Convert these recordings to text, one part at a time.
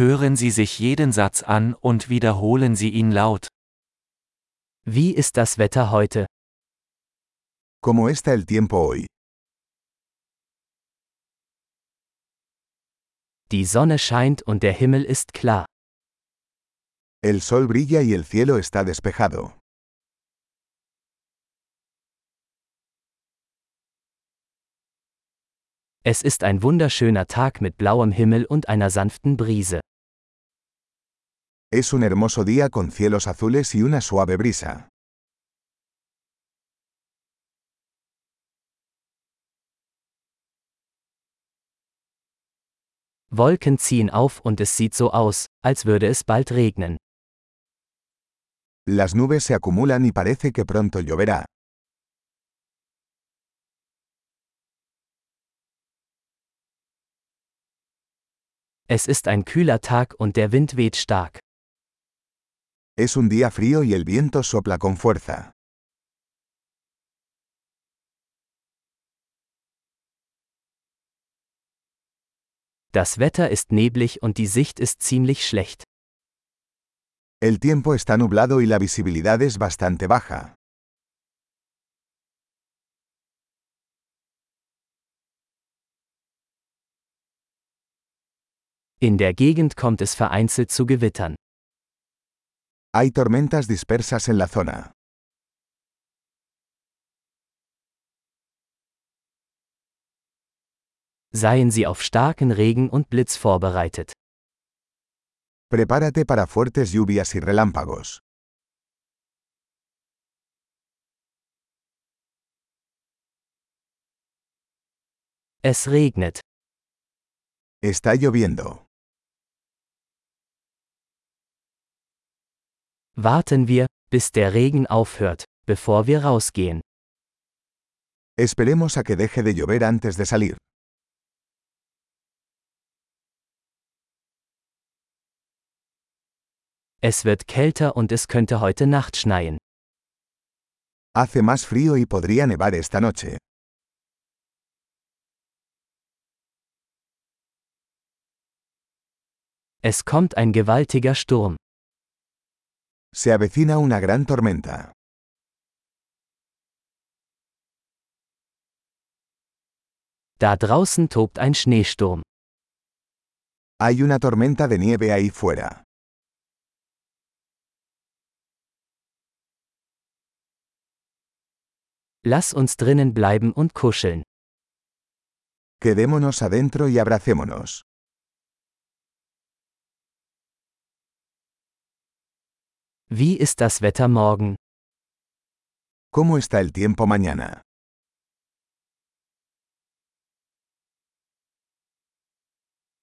Hören Sie sich jeden Satz an und wiederholen Sie ihn laut. Wie ist das Wetter heute? ¿Cómo está el tiempo hoy? Die Sonne scheint und der Himmel ist klar. El sol brilla y el cielo está despejado. Es ist ein wunderschöner Tag mit blauem Himmel und einer sanften Brise. Es un hermoso día con cielos azules y una suave brisa. Wolken ziehen auf und es sieht so aus, als würde es bald regnen. Las nubes se acumulan y parece que pronto lloverá. Es ist ein kühler Tag und der Wind weht stark. Es un día frío y el viento sopla con fuerza. Das Wetter ist neblig und die Sicht ist ziemlich schlecht. El tiempo está nublado y la visibilidad es bastante baja. In der Gegend kommt es vereinzelt zu Gewittern. Hay tormentas dispersas en la zona. Seien Sie auf starken Regen und Blitz vorbereitet. Prepárate para fuertes lluvias y relámpagos. Es regnet. Está lloviendo. Warten wir, bis der Regen aufhört, bevor wir rausgehen. Esperemos a que deje de llover antes de salir. Es wird kälter und es könnte heute Nacht schneien. Hace más frío y podría nevar esta noche. Es kommt ein gewaltiger Sturm. Se avecina una gran tormenta. Da draußen tobt ein Schneesturm. Hay una tormenta de nieve ahí fuera. Lass uns drinnen bleiben und kuscheln. Quedémonos adentro y abracémonos. Wie ist das Wetter morgen? ¿Cómo está el tiempo mañana?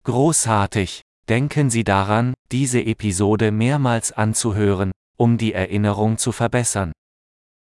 Großartig! Denken Sie daran, diese Episode mehrmals anzuhören, um die Erinnerung zu verbessern.